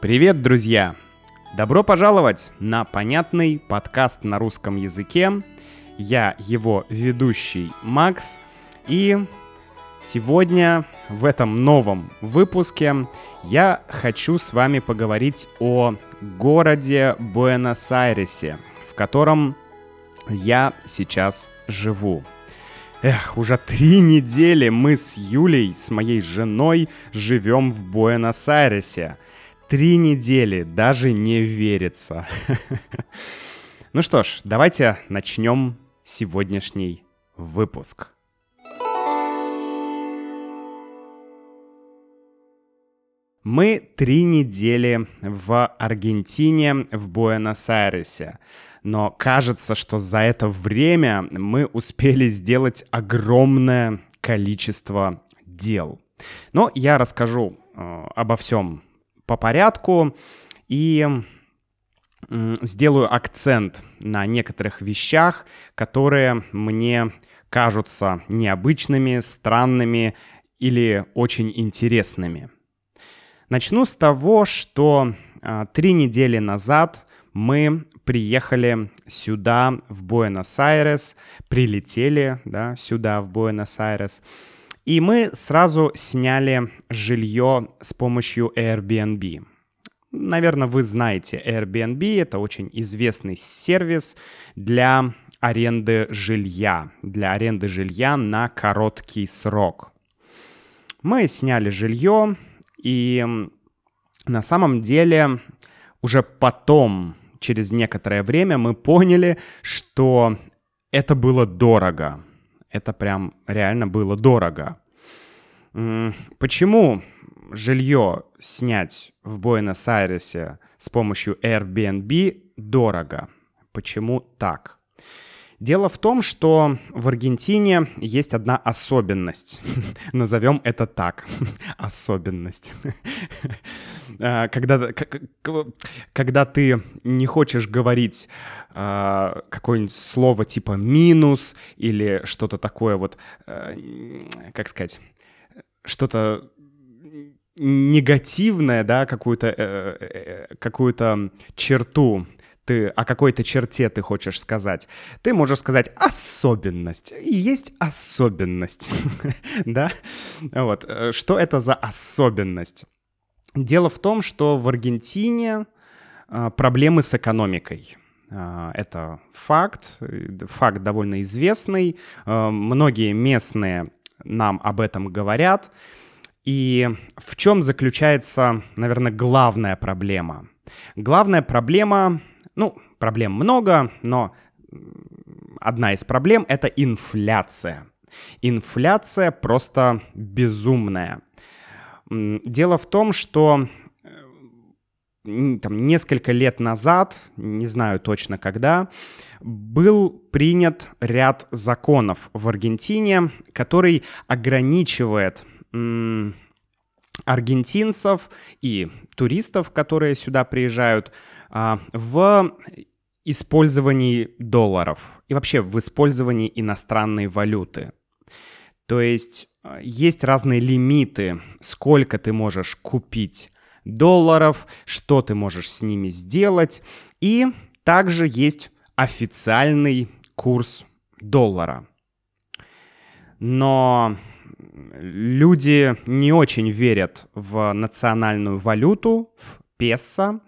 Привет, друзья! Добро пожаловать на понятный подкаст на русском языке. Я его ведущий Макс, и сегодня в этом новом выпуске я хочу с вами поговорить о городе Буэнос-Айресе, в котором я сейчас живу. Эх, уже три недели мы с Юлей, с моей женой, живем в Буэнос-Айресе – Три недели, даже не верится. Ну что ж, давайте начнем сегодняшний выпуск. Мы три недели в Аргентине, в Буэнос-Айресе. Но кажется, что за это время мы успели сделать огромное количество дел. Но я расскажу э, обо всем по порядку и сделаю акцент на некоторых вещах, которые мне кажутся необычными, странными или очень интересными. Начну с того, что а, три недели назад мы приехали сюда, в Буэнос-Айрес, прилетели да, сюда, в Буэнос-Айрес, и мы сразу сняли жилье с помощью Airbnb. Наверное, вы знаете Airbnb, это очень известный сервис для аренды жилья, для аренды жилья на короткий срок. Мы сняли жилье, и на самом деле уже потом, через некоторое время, мы поняли, что это было дорого. Это прям реально было дорого. Почему жилье снять в Буэнос-Айресе с помощью Airbnb дорого? Почему так? Дело в том, что в Аргентине есть одна особенность. Назовем это так. Особенность. А, когда, когда ты не хочешь говорить а, какое-нибудь слово типа минус или что-то такое вот, а, как сказать, что-то негативное, да, какую-то э, э, э, какую-то черту ты о какой-то черте ты хочешь сказать, ты можешь сказать особенность. есть особенность, да? Вот. Что это за особенность? Дело в том, что в Аргентине проблемы с экономикой. Это факт, факт довольно известный. Многие местные нам об этом говорят. И в чем заключается, наверное, главная проблема? Главная проблема, ну, проблем много, но одна из проблем — это инфляция. Инфляция просто безумная. Дело в том, что там, несколько лет назад, не знаю точно когда, был принят ряд законов в Аргентине, который ограничивает аргентинцев и туристов, которые сюда приезжают, а, в использовании долларов и вообще в использовании иностранной валюты. То есть а, есть разные лимиты, сколько ты можешь купить долларов, что ты можешь с ними сделать. И также есть официальный курс доллара. Но люди не очень верят в национальную валюту, в песо.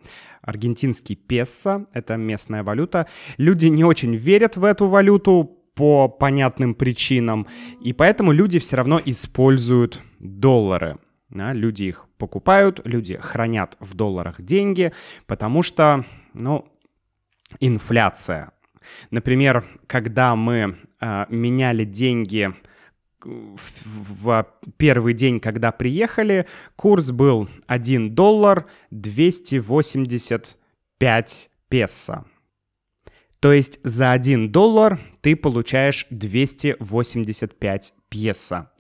Аргентинский песо — это местная валюта. Люди не очень верят в эту валюту по понятным причинам, и поэтому люди все равно используют доллары. Да, люди их покупают, люди хранят в долларах деньги, потому что, ну, инфляция. Например, когда мы э, меняли деньги в, первый день, когда приехали, курс был 1 доллар 285 песо. То есть за 1 доллар ты получаешь 285 песо.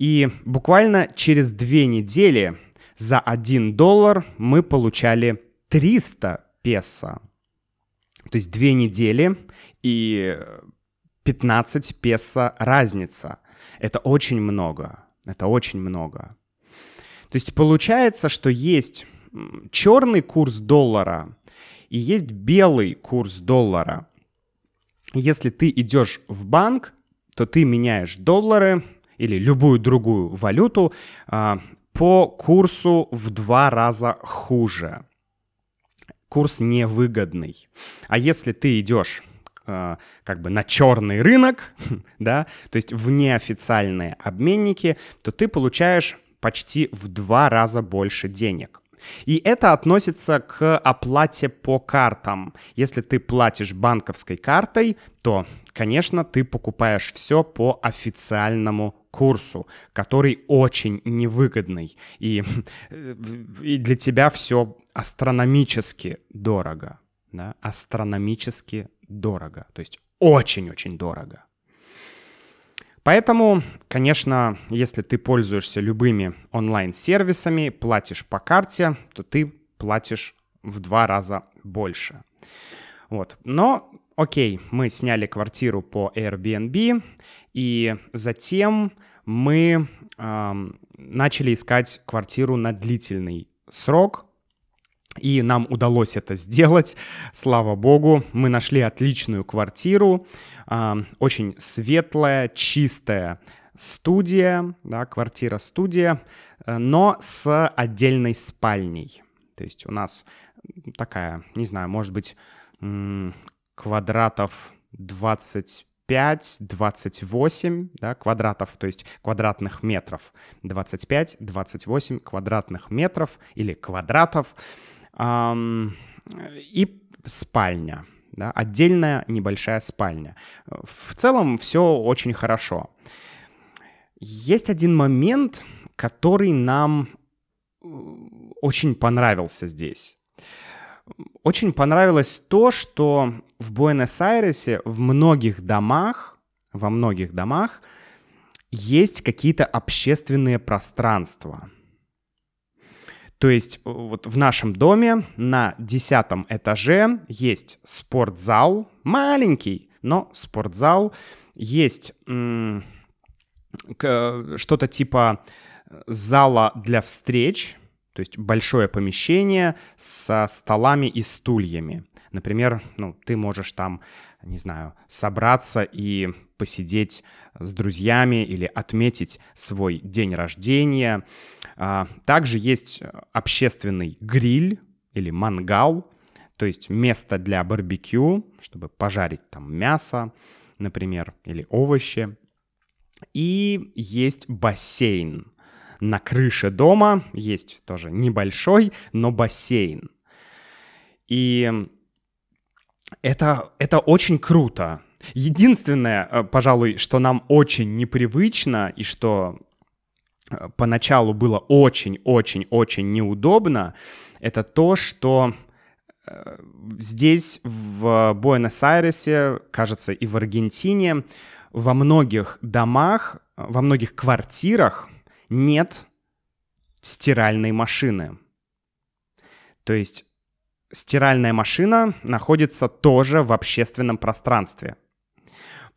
И буквально через две недели за 1 доллар мы получали 300 песо. То есть две недели и 15 песо разница. Это очень много. Это очень много. То есть получается, что есть черный курс доллара и есть белый курс доллара. Если ты идешь в банк, то ты меняешь доллары или любую другую валюту а, по курсу в два раза хуже. Курс невыгодный. А если ты идешь а, как бы на черный рынок, да, то есть в неофициальные обменники, то ты получаешь почти в два раза больше денег. И это относится к оплате по картам. Если ты платишь банковской картой, то, конечно, ты покупаешь все по официальному курсу, который очень невыгодный. И, и для тебя все астрономически дорого. Да? Астрономически дорого. То есть очень-очень дорого. Поэтому, конечно, если ты пользуешься любыми онлайн-сервисами, платишь по карте, то ты платишь в два раза больше. Вот. Но, окей, мы сняли квартиру по Airbnb, и затем мы э, начали искать квартиру на длительный срок, и нам удалось это сделать, слава богу. Мы нашли отличную квартиру, э, очень светлая, чистая студия, да, квартира-студия, э, но с отдельной спальней. То есть у нас такая, не знаю, может быть, квадратов 20 25-28 да, квадратов, то есть квадратных метров. 25-28 квадратных метров или квадратов. И спальня. Да, отдельная небольшая спальня. В целом все очень хорошо. Есть один момент, который нам э, очень понравился здесь. Очень понравилось то, что в Буэнос-Айресе в многих домах, во многих домах есть какие-то общественные пространства. То есть э, вот в нашем доме на десятом этаже есть спортзал, маленький, но спортзал. Есть что-то типа зала для встреч, то есть большое помещение со столами и стульями. Например, ну, ты можешь там, не знаю, собраться и посидеть с друзьями или отметить свой день рождения. А, также есть общественный гриль или мангал, то есть место для барбекю, чтобы пожарить там мясо, например, или овощи. И есть бассейн. На крыше дома есть тоже небольшой, но бассейн. И это, это очень круто. Единственное, э, пожалуй, что нам очень непривычно и что э, поначалу было очень-очень-очень неудобно, это то, что э, здесь, в Буэнос-Айресе, кажется, и в Аргентине, во многих домах, во многих квартирах нет стиральной машины. То есть стиральная машина находится тоже в общественном пространстве.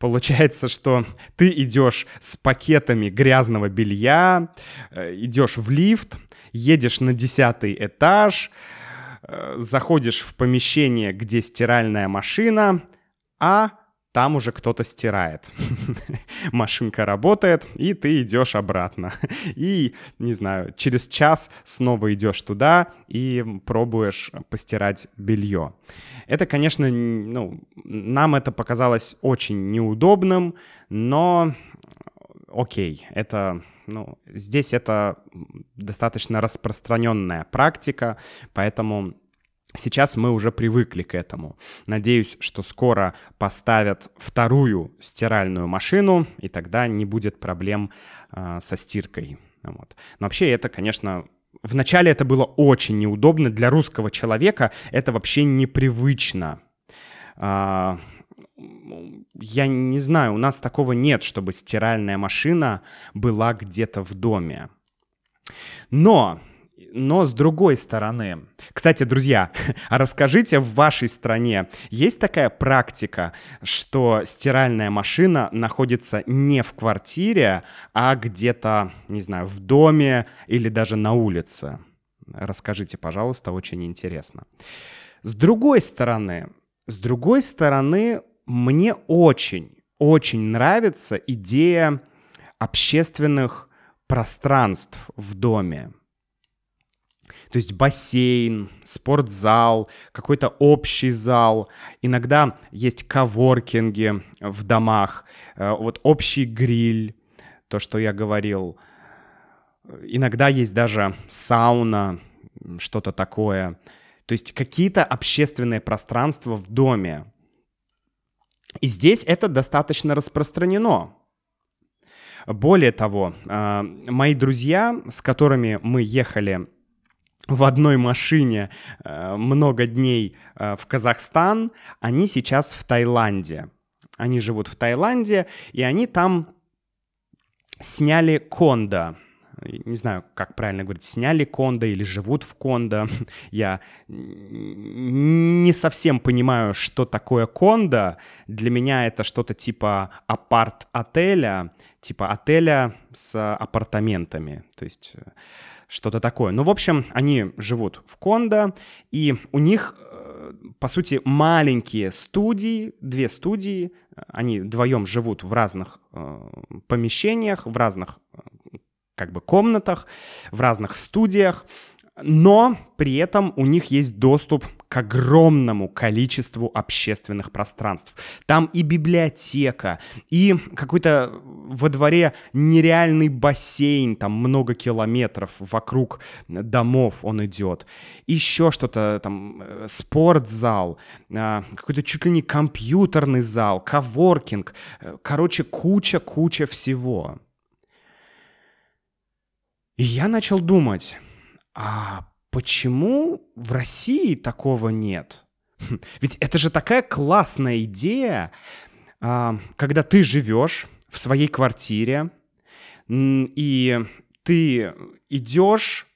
Получается, что ты идешь с пакетами грязного белья, э, идешь в лифт, едешь на десятый этаж, э, заходишь в помещение, где стиральная машина, а там уже кто-то стирает. Машинка работает, и ты идешь обратно. И, не знаю, через час снова идешь туда и пробуешь постирать белье. Это, конечно, ну, нам это показалось очень неудобным, но окей, это ну, здесь это достаточно распространенная практика, поэтому Сейчас мы уже привыкли к этому. Надеюсь, что скоро поставят вторую стиральную машину, и тогда не будет проблем э, со стиркой. Вот. Но вообще это, конечно, вначале это было очень неудобно для русского человека. Это вообще непривычно. Э, я не знаю, у нас такого нет, чтобы стиральная машина была где-то в доме. Но но с другой стороны, кстати, друзья, а расскажите, в вашей стране есть такая практика, что стиральная машина находится не в квартире, а где-то, не знаю, в доме или даже на улице? Расскажите, пожалуйста, очень интересно. С другой стороны, с другой стороны, мне очень, очень нравится идея общественных пространств в доме. То есть бассейн, спортзал, какой-то общий зал. Иногда есть коворкинги в домах, э, вот общий гриль, то, что я говорил. Иногда есть даже сауна, что-то такое. То есть какие-то общественные пространства в доме. И здесь это достаточно распространено. Более того, а, мои друзья, с которыми мы ехали в одной машине а, много дней а, в Казахстан, они сейчас в Таиланде. Они живут в Таиланде, и они там сняли кондо не знаю, как правильно говорить, сняли кондо или живут в кондо. Я не совсем понимаю, что такое кондо. Для меня это что-то типа апарт-отеля, типа отеля с апартаментами. То есть э, что-то такое. Ну, в общем, они живут в кондо, и у них э, по сути, маленькие студии, две студии, они вдвоем живут в разных э, помещениях, в разных как бы комнатах, в разных студиях, но при этом у них есть доступ к огромному количеству общественных пространств. Там и библиотека, и какой-то во дворе нереальный бассейн, там много километров вокруг домов он идет. Еще что-то там, э, спортзал, а, какой-то чуть ли не компьютерный зал, коворкинг. Э, короче, куча-куча всего. И я начал думать, а почему в России такого нет? Ведь это же такая классная идея, а, когда ты живешь в своей квартире, и ты идешь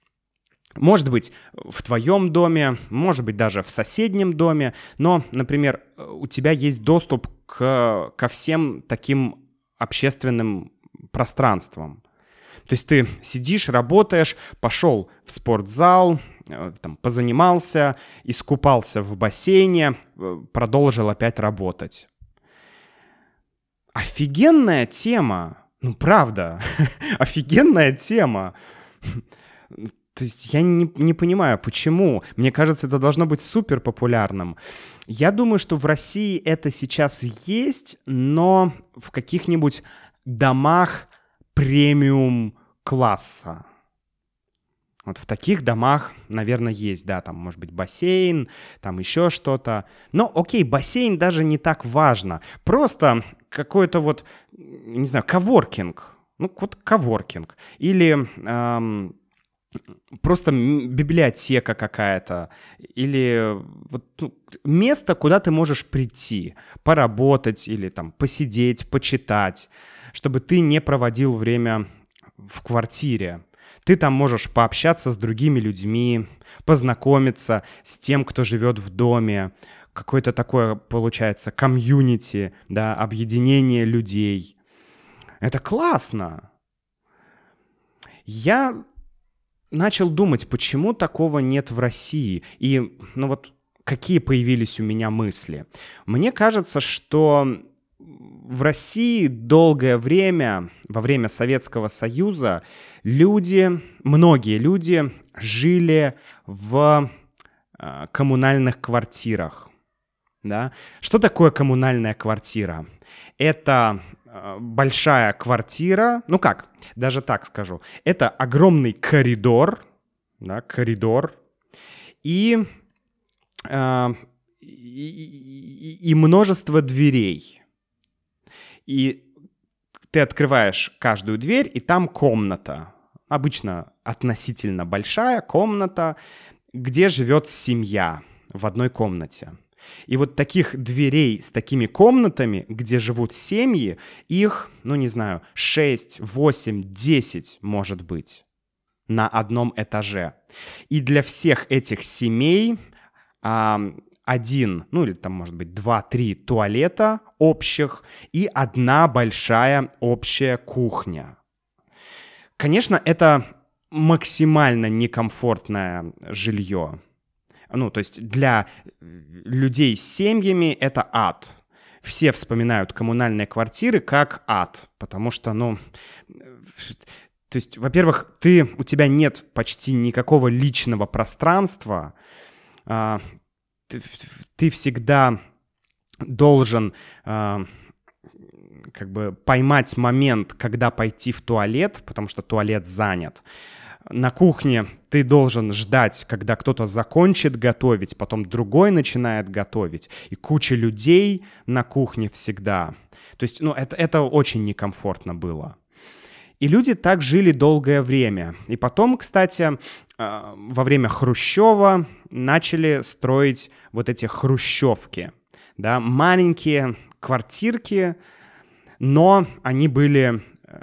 может быть, в твоем доме, может быть, даже в соседнем доме, но, например, у тебя есть доступ к, ко всем таким общественным пространствам. То есть ты сидишь, работаешь, пошел в спортзал, э, там, позанимался, искупался в бассейне, э, продолжил опять работать. Офигенная тема. Ну, правда, офигенная тема. То есть я не, не понимаю, почему. Мне кажется, это должно быть супер популярным. Я думаю, что в России это сейчас есть, но в каких-нибудь домах премиум класса. Вот в таких домах, наверное, есть, да, там может быть бассейн, там еще что-то. Но окей, бассейн даже не так важно. Просто какой-то вот, не знаю, коворкинг. Ну, вот коворкинг. Или эм, просто библиотека какая-то. Или вот, ну, место, куда ты можешь прийти, поработать или там посидеть, почитать чтобы ты не проводил время в квартире. Ты там можешь пообщаться с другими людьми, познакомиться с тем, кто живет в доме. Какое-то такое, получается, комьюнити, да, объединение людей. Это классно. Я начал думать, почему такого нет в России. И, ну вот, какие появились у меня мысли. Мне кажется, что в России долгое время, во время Советского Союза, люди, многие люди жили в э, коммунальных квартирах. Да? Что такое коммунальная квартира? Это большая квартира, ну как, даже так скажу, это огромный коридор, да, коридор, и, э, и, и множество дверей. И ты открываешь каждую дверь, и там комната. Обычно относительно большая комната, где живет семья в одной комнате. И вот таких дверей с такими комнатами, где живут семьи, их, ну не знаю, 6, 8, 10 может быть на одном этаже. И для всех этих семей один, ну или там может быть два-три туалета общих и одна большая общая кухня. Конечно, это максимально некомфортное жилье. Ну, то есть для людей с семьями это ад. Все вспоминают коммунальные квартиры как ад, потому что, ну, то есть, во-первых, ты, у тебя нет почти никакого личного пространства, а, ты, ты всегда должен а, как бы поймать момент, когда пойти в туалет, потому что туалет занят. На кухне ты должен ждать, когда кто-то закончит готовить, потом другой начинает готовить. И куча людей на кухне всегда. То есть, ну, это, это очень некомфортно было. И люди так жили долгое время. И потом, кстати, а, во время Хрущева начали строить вот эти хрущевки. Да, маленькие квартирки, но они были э,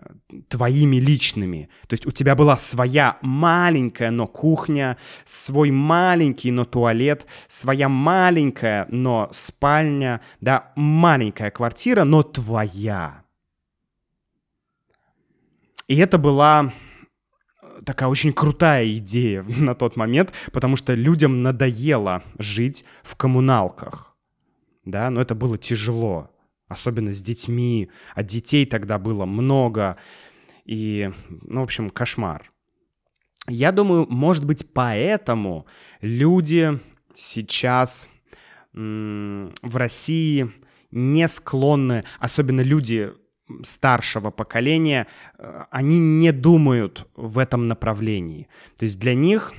твоими личными. То есть у тебя была своя маленькая, но кухня, свой маленький, но туалет, своя маленькая, но спальня, да, маленькая квартира, но твоя. И это была такая очень крутая идея на тот момент, потому что людям надоело жить в коммуналках. Да, но это было тяжело особенно с детьми, а детей тогда было много, и, ну, в общем, кошмар. Я думаю, может быть, поэтому люди сейчас в России не склонны, особенно люди старшего поколения, э, они не думают в этом направлении. То есть для них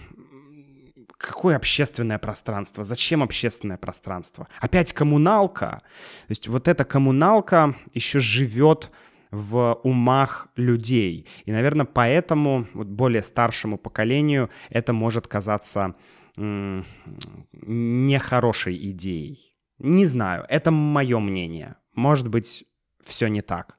какое общественное пространство? Зачем общественное пространство? Опять коммуналка. То есть вот эта коммуналка еще живет в умах людей. И, наверное, поэтому вот более старшему поколению это может казаться нехорошей идеей. Не знаю, это мое мнение. Может быть, все не так.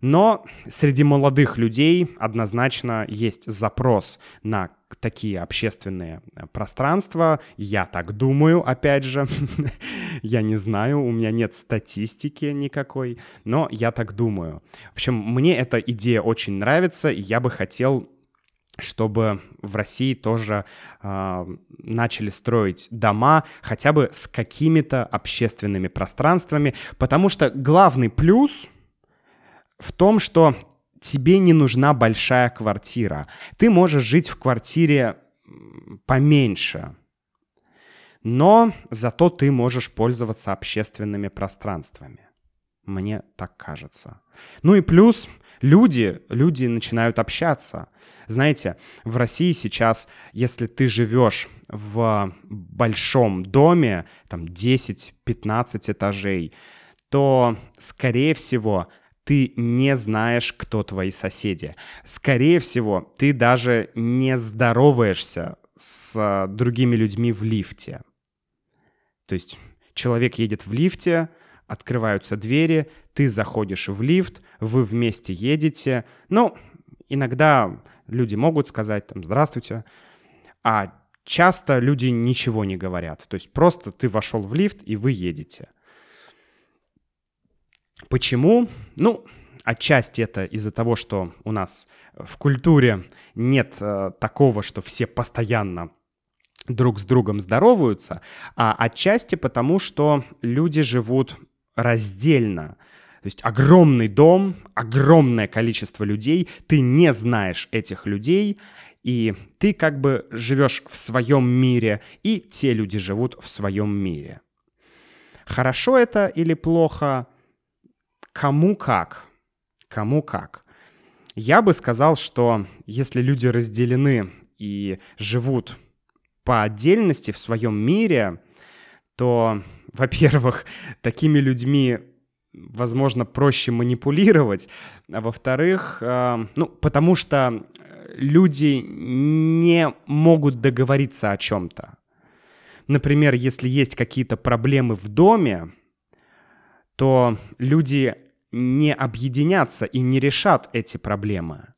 Но среди молодых людей однозначно есть запрос на такие общественные э, пространства. Я так думаю, опять же. я не знаю, у меня нет статистики никакой, но я так думаю. В общем, мне эта идея очень нравится, и я бы хотел чтобы в России тоже э, начали строить дома хотя бы с какими-то общественными пространствами, потому что главный плюс в том, что тебе не нужна большая квартира. Ты можешь жить в квартире поменьше, но зато ты можешь пользоваться общественными пространствами. Мне так кажется. Ну и плюс люди, люди начинают общаться. Знаете, в России сейчас, если ты живешь в большом доме, там 10-15 этажей, то, скорее всего, ты не знаешь, кто твои соседи. Скорее всего, ты даже не здороваешься с другими людьми в лифте. То есть человек едет в лифте, открываются двери, ты заходишь в лифт, вы вместе едете. Ну, иногда люди могут сказать там «здравствуйте», а часто люди ничего не говорят. То есть просто ты вошел в лифт, и вы едете. Почему? Ну, отчасти это из-за того, что у нас в культуре нет э, такого, что все постоянно друг с другом здороваются, а отчасти потому, что люди живут раздельно. То есть огромный дом, огромное количество людей, ты не знаешь этих людей, и ты как бы живешь в своем мире, и те люди живут в своем мире. Хорошо это или плохо? Кому как. Кому как. Я бы сказал, что если люди разделены и живут по отдельности в своем мире, то, во-первых, такими людьми возможно, проще манипулировать, а во-вторых, э, ну, потому что люди не могут договориться о чем-то. Например, если есть какие-то проблемы в доме, то люди не объединятся и не решат эти проблемы.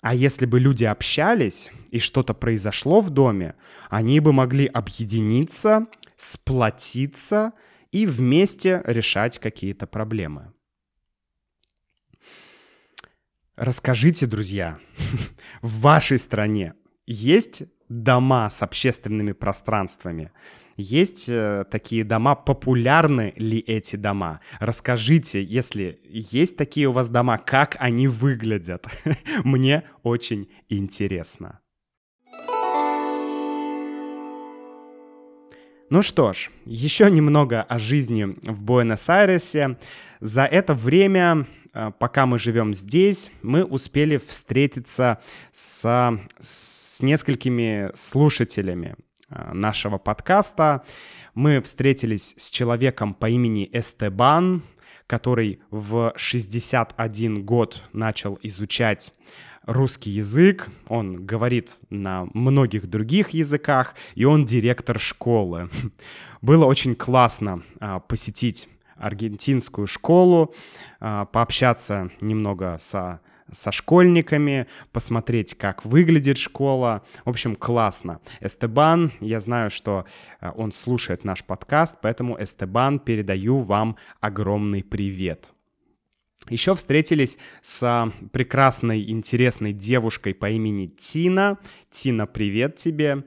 А если бы люди общались и что-то произошло в доме, они бы могли объединиться, сплотиться и вместе решать какие-то проблемы. Расскажите, друзья, в вашей стране есть дома с общественными пространствами? Есть э, такие дома, популярны ли эти дома? Расскажите, если есть такие у вас дома, как они выглядят? Мне очень интересно. Ну что ж, еще немного о жизни в Буэнос-Айресе. За это время Э, пока мы живем здесь, мы успели встретиться с, с несколькими слушателями нашего подкаста. Мы встретились с человеком по имени Эстебан, который в 61 год начал изучать русский язык, он говорит на многих других языках, и он директор школы. Было очень классно а, посетить аргентинскую школу, а, пообщаться немного со со школьниками, посмотреть, как выглядит школа. В общем, классно. Эстебан, я знаю, что а, он слушает наш подкаст, поэтому, Эстебан, передаю вам огромный привет. Еще встретились с прекрасной, интересной девушкой по имени Тина. Тина, привет тебе.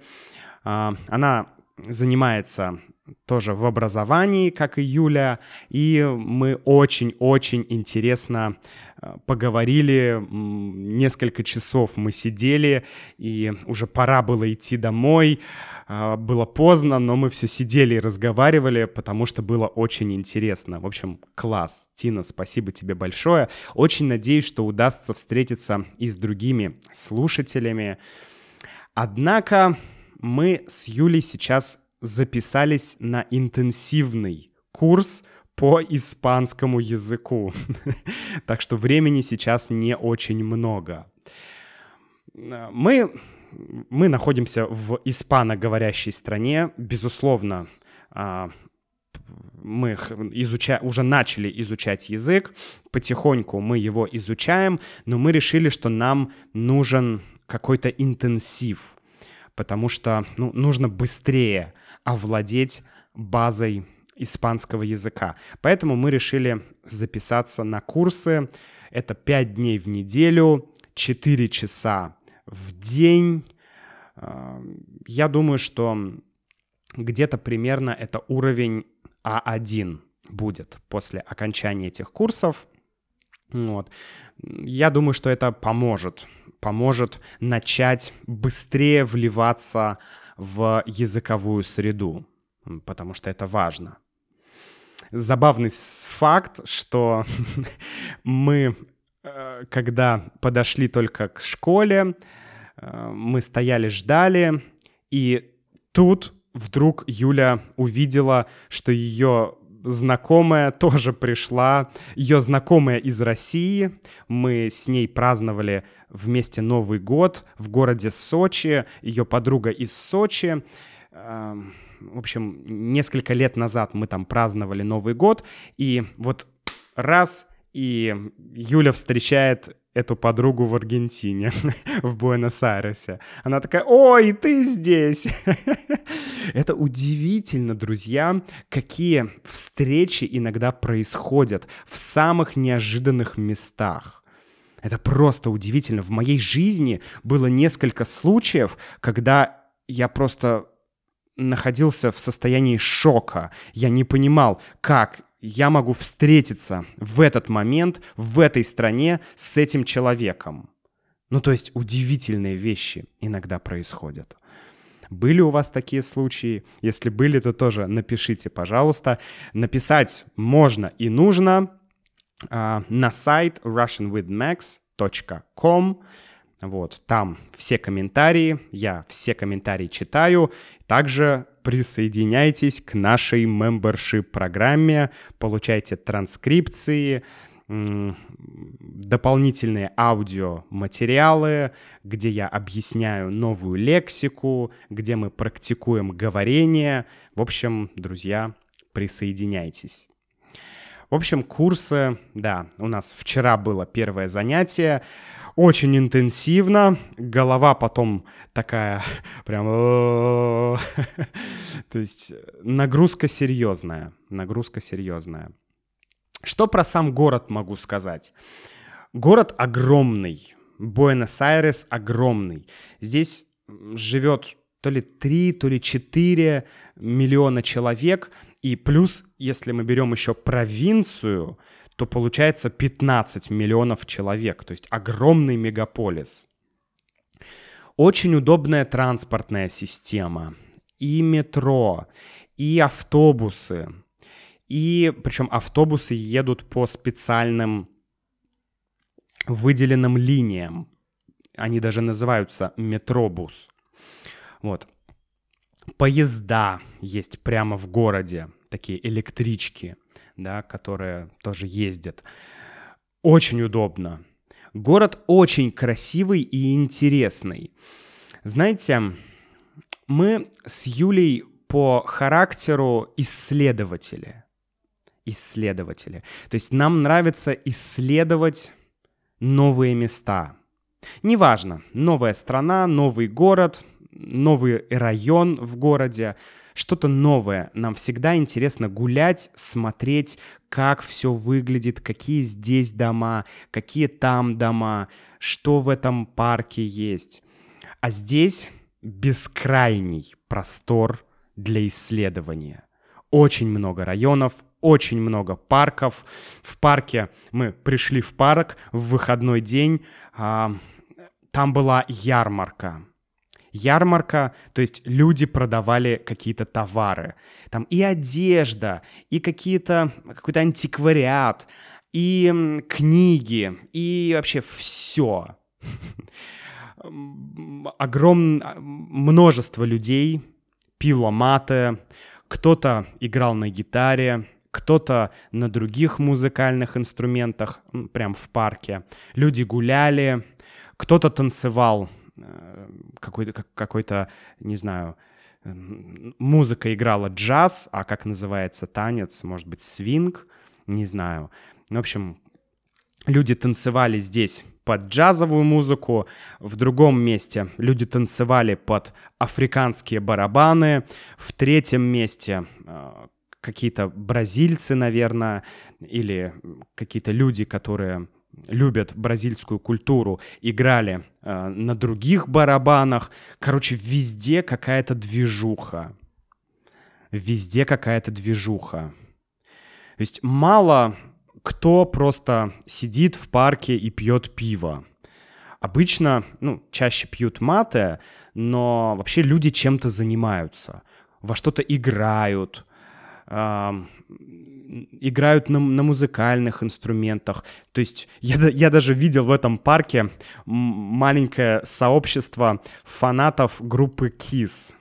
А, она занимается тоже в образовании, как и Юля, и мы очень-очень интересно э, поговорили, несколько часов мы сидели, и уже пора было идти домой, э, было поздно, но мы все сидели и разговаривали, потому что было очень интересно. В общем, класс. Тина, спасибо тебе большое. Очень надеюсь, что удастся встретиться и с другими слушателями. Однако мы с Юлей сейчас записались на интенсивный курс по испанскому языку. так что времени сейчас не очень много. Мы, мы находимся в испаноговорящей стране. Безусловно, а, мы изуча... уже начали изучать язык, потихоньку мы его изучаем, но мы решили, что нам нужен какой-то интенсив, потому что ну, нужно быстрее овладеть базой испанского языка. Поэтому мы решили записаться на курсы. Это 5 дней в неделю, 4 часа в день. А, я думаю, что где-то примерно это уровень А1 будет после окончания этих курсов. Вот. Я думаю, что это поможет. Поможет начать быстрее вливаться языковую среду, потому что это важно. Забавный факт, что мы, э, когда подошли только к школе, э, мы стояли, ждали, и тут вдруг Юля увидела, что ее знакомая тоже пришла, ее знакомая из России. Мы с ней праздновали вместе Новый год в городе Сочи, ее подруга из Сочи. В общем, несколько лет назад мы там праздновали Новый год, и вот раз, и Юля встречает эту подругу в Аргентине, в Буэнос-Айресе. Она такая, ой, ты здесь! Это удивительно, друзья, какие встречи иногда происходят в самых неожиданных местах. Это просто удивительно. В моей жизни было несколько случаев, когда я просто находился в состоянии шока. Я не понимал, как я могу встретиться в этот момент, в этой стране с этим человеком. Ну, то есть удивительные вещи иногда происходят. Были у вас такие случаи? Если были, то тоже напишите, пожалуйста. Написать можно и нужно э, на сайт russianwithmax.com. Вот, там все комментарии, я все комментарии читаю. Также присоединяйтесь к нашей membership программе, получайте транскрипции, дополнительные аудиоматериалы, где я объясняю новую лексику, где мы практикуем говорение. В общем, друзья, присоединяйтесь. В общем, курсы, да, у нас вчера было первое занятие очень интенсивно, голова потом такая прям... То есть нагрузка серьезная, нагрузка серьезная. Что про сам город могу сказать? Город огромный. Буэнос-Айрес огромный. Здесь живет то ли 3, то ли 4 миллиона человек. И плюс, если мы берем еще провинцию, то получается 15 миллионов человек. То есть огромный мегаполис. Очень удобная транспортная система. И метро, и автобусы. И причем автобусы едут по специальным выделенным линиям. Они даже называются метробус. Вот. Поезда есть прямо в городе, такие электрички, да, которые тоже ездят. Очень удобно. Город очень красивый и интересный. Знаете, мы с Юлей по характеру исследователи. Исследователи. То есть нам нравится исследовать новые места. Неважно, новая страна, новый город, новый район в городе, что-то новое. Нам всегда интересно гулять, смотреть, как все выглядит, какие здесь дома, какие там дома, что в этом парке есть. А здесь бескрайний простор для исследования. Очень много районов, очень много парков. В парке мы пришли в парк в выходной день. А, там была ярмарка. Ярмарка, то есть люди продавали какие-то товары. Там и одежда, и какие-то, какой-то антиквариат, и книги, и вообще все. Огромное множество людей пило маты, кто-то играл на гитаре, кто-то на других музыкальных инструментах, прям в парке. Люди гуляли, кто-то танцевал какой-то, какой-то, не знаю, музыка играла джаз, а как называется танец, может быть, свинг, не знаю. В общем, люди танцевали здесь под джазовую музыку, в другом месте люди танцевали под африканские барабаны, в третьем месте э, какие-то бразильцы, наверное, или какие-то люди, которые любят бразильскую культуру, играли э, на других барабанах. Короче, везде какая-то движуха. Везде какая-то движуха. То есть мало кто просто сидит в парке и пьет пиво. Обычно, ну, чаще пьют маты, но вообще люди чем-то занимаются, во что-то играют, играют на, на музыкальных инструментах. То есть я, я даже видел в этом парке маленькое сообщество фанатов группы Kiss.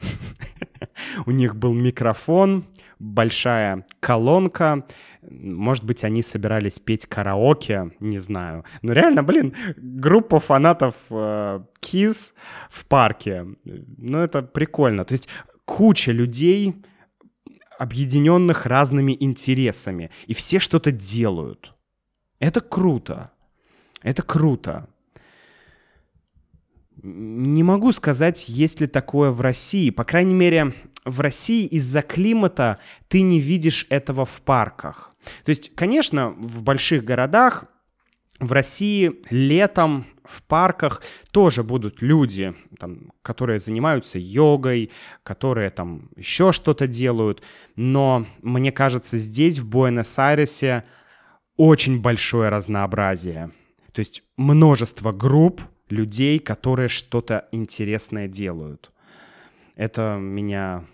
У них был микрофон, большая колонка. Может быть, они собирались петь караоке, не знаю. Но реально, блин, группа фанатов э, Kiss в парке. Ну, это прикольно. То есть куча людей объединенных разными интересами, и все что-то делают. Это круто. Это круто. Не могу сказать, есть ли такое в России. По крайней мере, в России из-за климата ты не видишь этого в парках. То есть, конечно, в больших городах в России летом в парках тоже будут люди, там, которые занимаются йогой, которые там еще что-то делают. Но мне кажется, здесь, в Буэнос-Айресе, очень большое разнообразие. То есть множество групп людей, которые что-то интересное делают. Это меня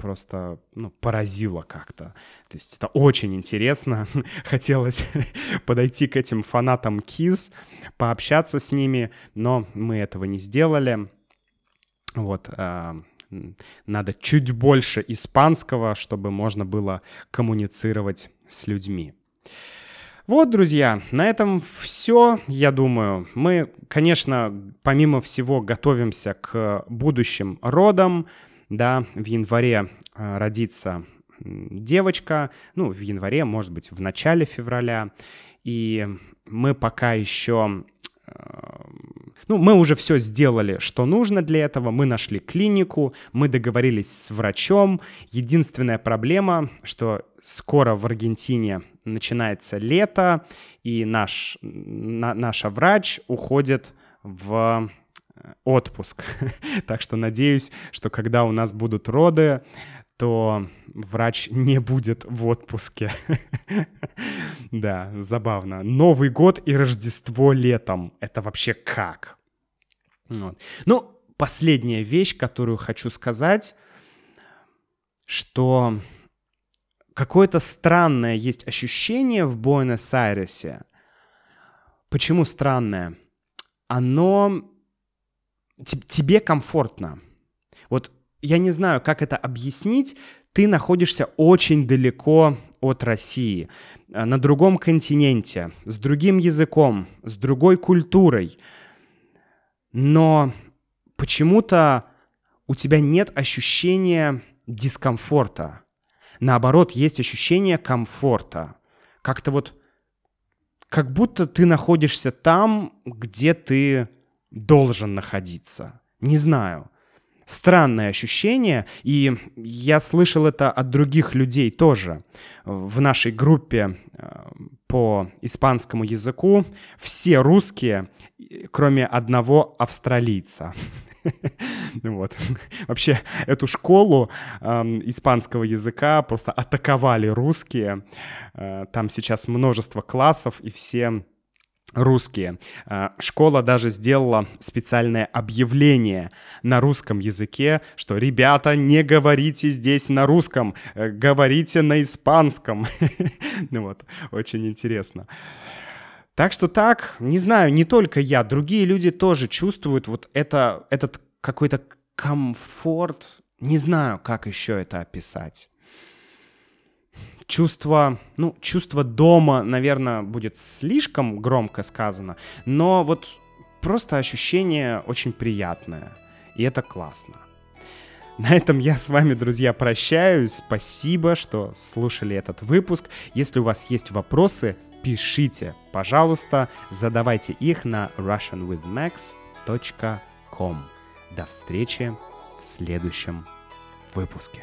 просто ну, поразило как-то. То есть это очень интересно. Хотелось подойти к этим фанатам Kiss, пообщаться с ними, но мы этого не сделали. Вот, э, надо чуть больше испанского, чтобы можно было коммуницировать с людьми. Вот, друзья, на этом все, я думаю. Мы, конечно, помимо всего готовимся к будущим родам, да, в январе э, родится девочка, ну, в январе, может быть, в начале февраля, и мы пока еще... Ну, мы уже все сделали, что нужно для этого. Мы нашли клинику, мы договорились с врачом. Единственная проблема, что скоро в Аргентине начинается лето, и наш, на, наша врач уходит в отпуск. так что надеюсь, что когда у нас будут роды, то врач не будет в отпуске. да, забавно. Новый год и Рождество летом. Это вообще как? Вот. Ну, последняя вещь, которую хочу сказать, что какое-то странное есть ощущение в Буэнос-Айресе. Почему странное? Оно тебе комфортно. Вот я не знаю, как это объяснить, ты находишься очень далеко от России, э, на другом континенте, с другим языком, с другой культурой. Но почему-то у тебя нет ощущения дискомфорта. Наоборот, есть ощущение комфорта. Как-то вот, как будто ты находишься там, где ты должен находиться. Не знаю странное ощущение, и я слышал это от других людей тоже. В нашей группе э, по испанскому языку все русские, кроме одного австралийца. Вот. Вообще, эту школу э, испанского языка просто атаковали русские. Э, там сейчас множество классов, и все русские. А, школа даже сделала специальное объявление на русском языке, что «Ребята, не говорите здесь на русском, э, говорите на испанском». Ну вот, очень интересно. Так что так, не знаю, не только я, другие люди тоже чувствуют вот это, этот какой-то комфорт, не знаю, как еще это описать чувство, ну, чувство дома, наверное, будет слишком громко сказано, но вот просто ощущение очень приятное, и это классно. На этом я с вами, друзья, прощаюсь. Спасибо, что слушали этот выпуск. Если у вас есть вопросы, пишите, пожалуйста, задавайте их на russianwithmax.com. До встречи в следующем выпуске.